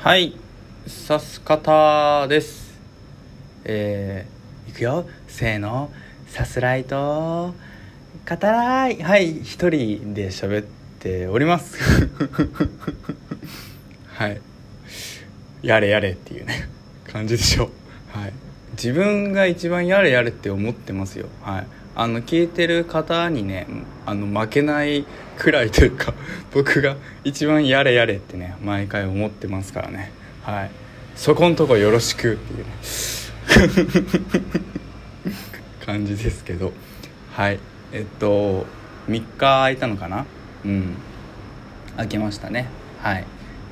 はい。さす方です。えー、いくよ。せーの。さすらいと語らい。はい。一人で喋っております。はい。やれやれっていうね。感じでしょ。うはい。自分が一番やれやれって思ってますよ。はい。あの聞いてる方にねあの負けないくらいというか 僕が一番やれやれってね毎回思ってますからね。はい。そこんとこよろしくっていうね。感じですけど。はい。えっと3日空いたのかな？うん。空きましたね。はい。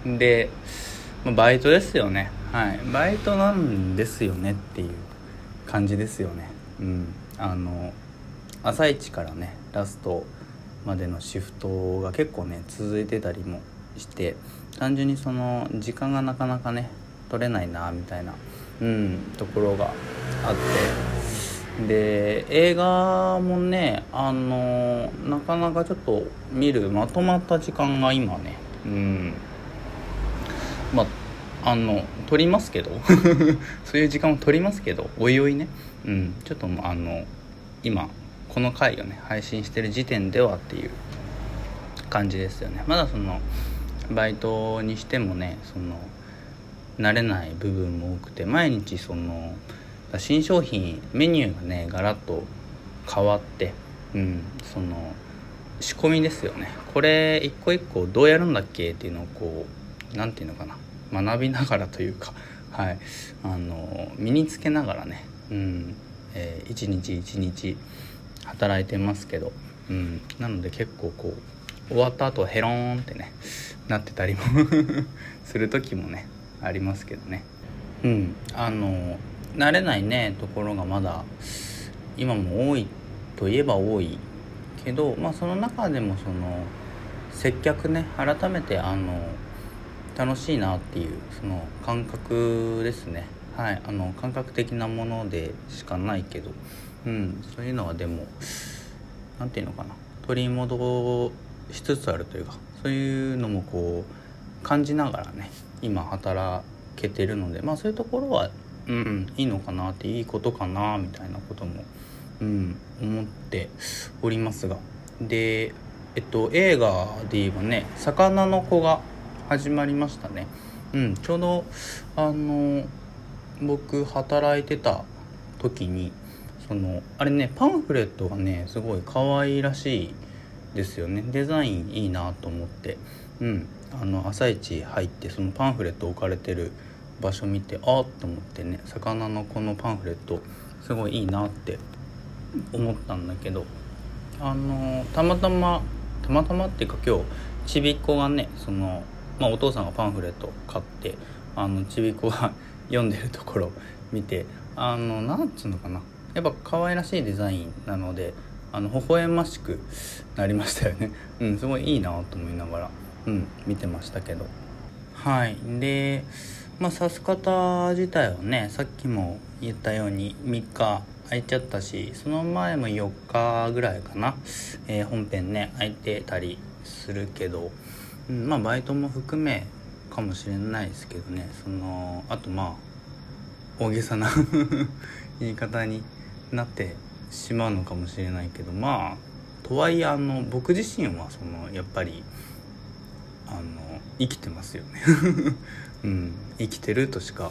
でバイトですよね。はい。バイトなんですよねっていう感じですよね。うん。あの朝一からねラストまでのシフトが結構ね続いてたりもして単純にその時間がなかなかね取れないなみたいな、うん、ところがあって。で映画もねあのなかなかちょっと見るまとまった時間が今ねうん。まああの取りますけど そういう時間を取りますけどおいおいね、うん、ちょっとあの今この回をね配信してる時点ではっていう感じですよね。まだそのバイトにしてもねその慣れない部分も多くて毎日その新商品メニューがねガラッと変わってうんその仕込みですよね。これ一個一個どうやるんだっけっていうのをこう何て言うのかな学びながらというか はい。あの身につけながらねうんえー、一日一日働いてますけど、うん、なので結構こう終わった後ヘローンってねなってたりも する時もねありますけどね。うん。あの慣れないねところがまだ今も多いといえば多いけどまあその中でもその接客ね改めてあの楽しいなっていうその感覚ですね。はい。あの感覚的なものでしかないけど。うん。そういうのはでも何て言うのかな。取り戻しつつあるというかそういうのもこう感じながらね今働けてるのでまあそういうところはうんいいのかなっていいことかなみたいなことも、うん、思っておりますが。でえっと映画で言えばね「魚の子」が始まりましたね。うん、ちょうどあの僕働いてた時にそのあれねパンフレットがねすごい可愛らしいですよね。デザインいいなと思って。うん。あの朝一入ってそのパンフレット置かれてる場所見てあっと思ってね魚のこのパンフレットすごいいいなって思ったんだけどあのたまたまたまたまっていうか今日ちびっ子がねその、まあ、お父さんがパンフレット買ってあのちびっ子が 読んでるところ見てあのなんつうのかな。やっぱ可愛らしいデザインなのであの微笑ましくなりましたよね。うんすごいいいなと思いながらうん見てましたけど。はい。でまあさす方自体はねさっきも言ったように3日空いちゃったしその前も4日ぐらいかな、えー、本編ね空いてたりするけど、うん、まあバイトも含めかもしれないですけどね。そのあとまあ大げさな 言い方になってしまうのかもしれないけどまあとはいえあの僕自身はそのやっぱりあの生きてますよね。うん。生きてるとしか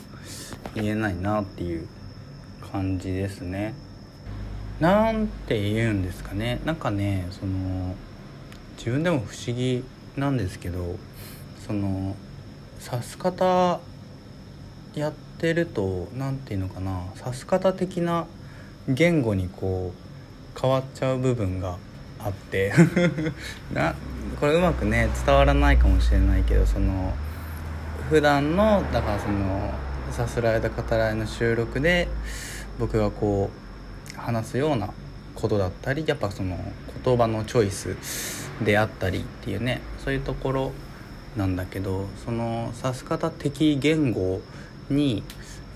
言えないなっていう感じですね。なんて言うんですかね。なんかねその自分でも不思議なんですけどその指す方やってると何て言うのかな。指す方的な言語にこう変わっちゃう部分があって なこれうまくね伝わらないかもしれないけどその普段のだからそのさすらいだ語らいの収録で僕がこう話すようなことだったりやっぱその言葉のチョイスであったりっていうねそういうところなんだけどその指す方的言語に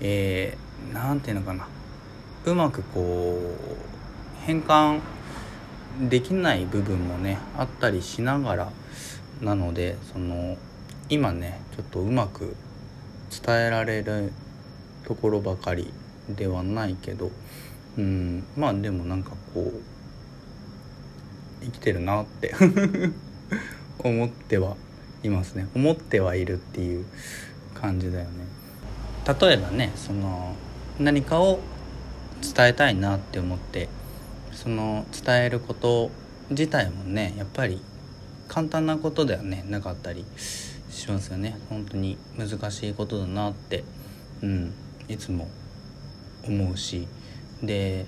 何、えー、て言うのかな。うまくこう変換できない部分もねあったりしながらなのでその今ねちょっとうまく伝えられるところばかりではないけどうんまあでもなんかこう生きてるなって 思ってはいますね。思ってはいるっていう感じだよね。例えばねその何かを伝えたいなって思ってその伝えること自体もねやっぱり簡単なことではねなかったりしますよね。本当に難しいことだなってうんいつも思うし。で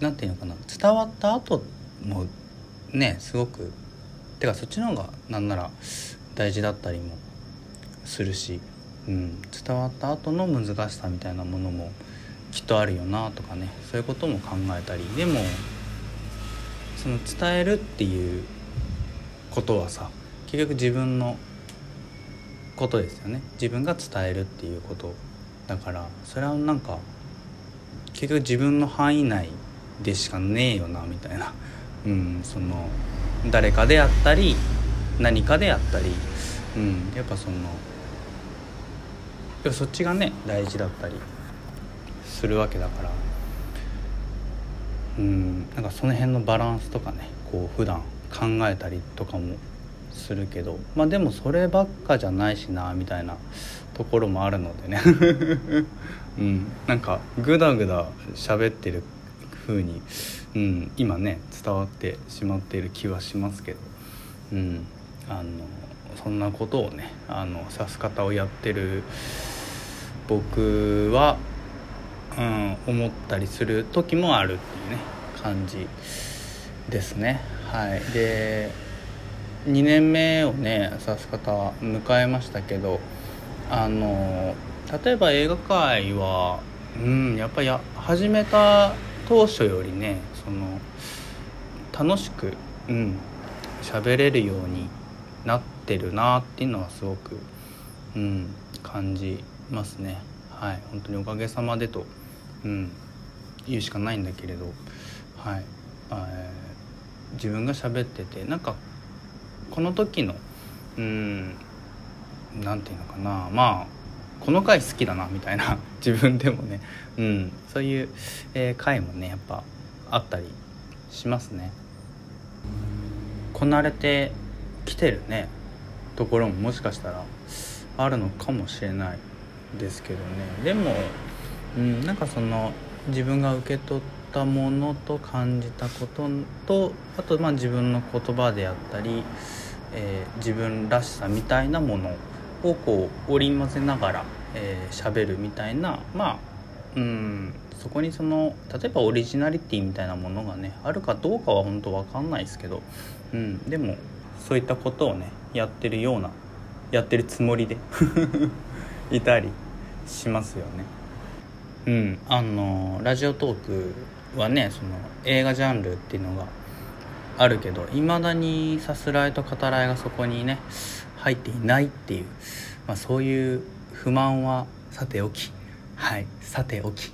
何て言うのかな伝わった後もねすごくてかそっちの方がなんなら大事だったりもするし、うん、伝わった後の難しさみたいなものもきっとあるよなとかねそういうことも考えたりでもその伝えるっていうことはさ結局自分のことですよね。自分が伝えるっていうことだからそれはなんか結局自分の範囲内でしかねえよなみたいな、うん、その誰かであったり何かであったり、うん、やっぱそのそっちがね大事だったり。するわけだから。うんなんかその辺のバランスとかねこう普段考えたりとかもするけど。まあでもそればっかじゃないしなみたいなところもあるのでね。うんなんかグダグダ喋ってる風に、うん、今ね伝わってしまっている気はしますけど、うん、あのそんなことをねあの指す方をやってる僕は、うん、思ったりする時もあるっていうね感じですね。はい、で2年目をね指す方は迎えましたけどあの例えば映画界はうんやっぱり始めた当初よりねその楽しくうん喋れるようになってるなっていうのはすごく、うん、感じますね。はい。本当におかげさまでと、うん、言うしかないんだけれどはい、自分が喋っててなんかこの時のうんなんていうのかな。まあこの回好きだなみたいな 自分でもね、うん、そういう、えー、回もねやっぱあったりしますね。こなれてきてるね。ところももしかしたらあるのかもしれないですけどね。でも、うん、なんかその自分が受け取ったものと感じたこととあとまあ自分の言葉であったり、えー、自分らしさみたいなものをこう織り交ぜながら喋、えー、るみたいなまあうんそこにその例えばオリジナリティみたいなものがねあるかどうかは本当わかんないですけど、うん、でもそういったことをねやってるようなやってるつもりで いたりしますよね。うん、あのラジオトークはねその映画ジャンルっていうのがあるけどいまだにさすらいと語らいがそこにね入っていないっていう、まあ、そういう不満はさておき。はい。さておき。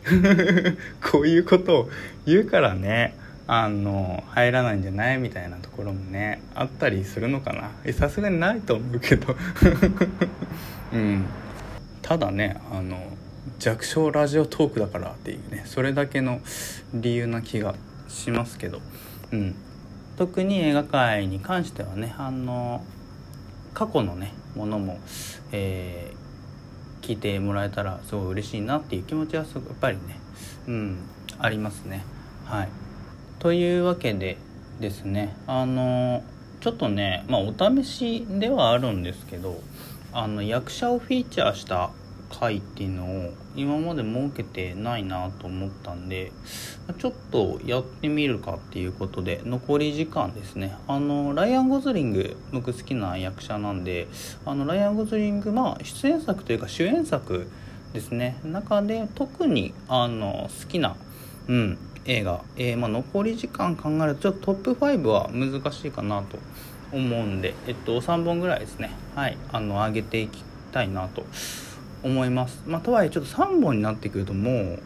こういうことを言うからねあの入らないんじゃないみたいなところもねあったりするのかな。さすがにないと思うけど。うん。ただねあの弱小ラジオトークだからっていうねそれだけの理由な気がしますけど、うん、特に映画界に関してはねあの過去のねものも、えー、聞いてもらえたらすごい嬉しいなっていう気持ちはやっぱりね、うん、ありますね。はい。というわけでですねあのちょっとねまあお試しではあるんですけどあの役者をフィーチャーした回っていうのを今まで設けてないなと思ったんでちょっとやってみるかっていうことで残り時間ですね。あのライアン・ゴズリング僕好きな役者なんであのライアン・ゴズリングまあ出演作というか主演作ですね。中で特にあの好きな、うん、映画、えー、まあ、残り時間考えるとちょっとトップ5は難しいかなと思うんで、えっと、3本ぐらいですね。はいあの上げていきたいなと思います。まあとはいえちょっと3本になってくるともう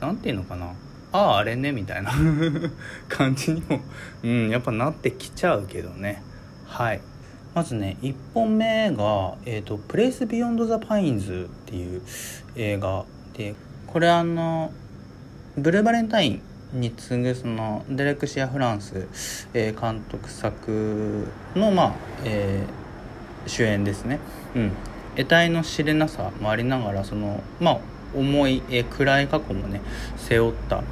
何て言うのかな。あああれねみたいな 感じにも、うん、やっぱなってきちゃうけどね。はい。まずね1本目が「えーと、プレイス・ビヨンド・ザ・パインズ」っていう映画でこれあのブルーバレンタインに次ぐそのデレクシア・フランス、えー、監督作のまあ、えー、主演ですね。うん、得体の知れなさもありながらそのまあ重い、え、暗い過去もね背負った。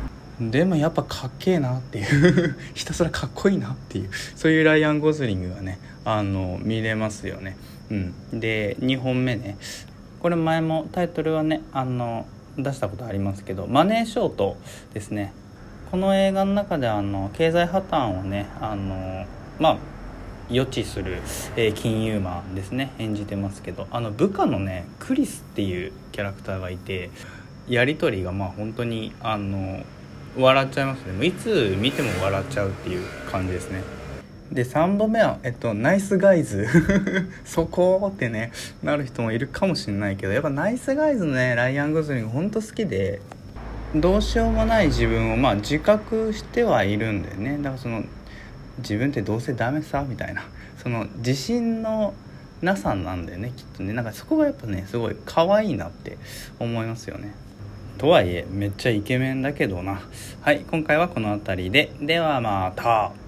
でもやっぱかっけえなっていう。ひたすらかっこいいなっていう。そういうライアン・ゴズリングがねあの見れますよね。うん、で2本目ね。これ前もタイトルはねあの出したことありますけど「マネーショート」ですね。この映画の中であの経済破綻をねあのまあ予知する、えー、金融マンですね。演じてますけど。あの部下のねクリスっていうキャラクターがいてやり取りがまあ本当にあの笑っちゃいますね。もういつ見ても笑っちゃうっていう感じですね。で3本目は、えっと、ナイスガイズ。そこってねなる人もいるかもしれないけどやっぱナイスガイズのねライアン・ゴズリングほんと好きでどうしようもない自分をまあ自覚してはいるんだよね。だからその自分ってどうせダメさみたいな。その自信のなさなんだよねきっとね。なんかそこがやっぱねすごい可愛いなって思いますよね。とはいえめっちゃイケメンだけどな。はい今回はこの辺りで。ではまた。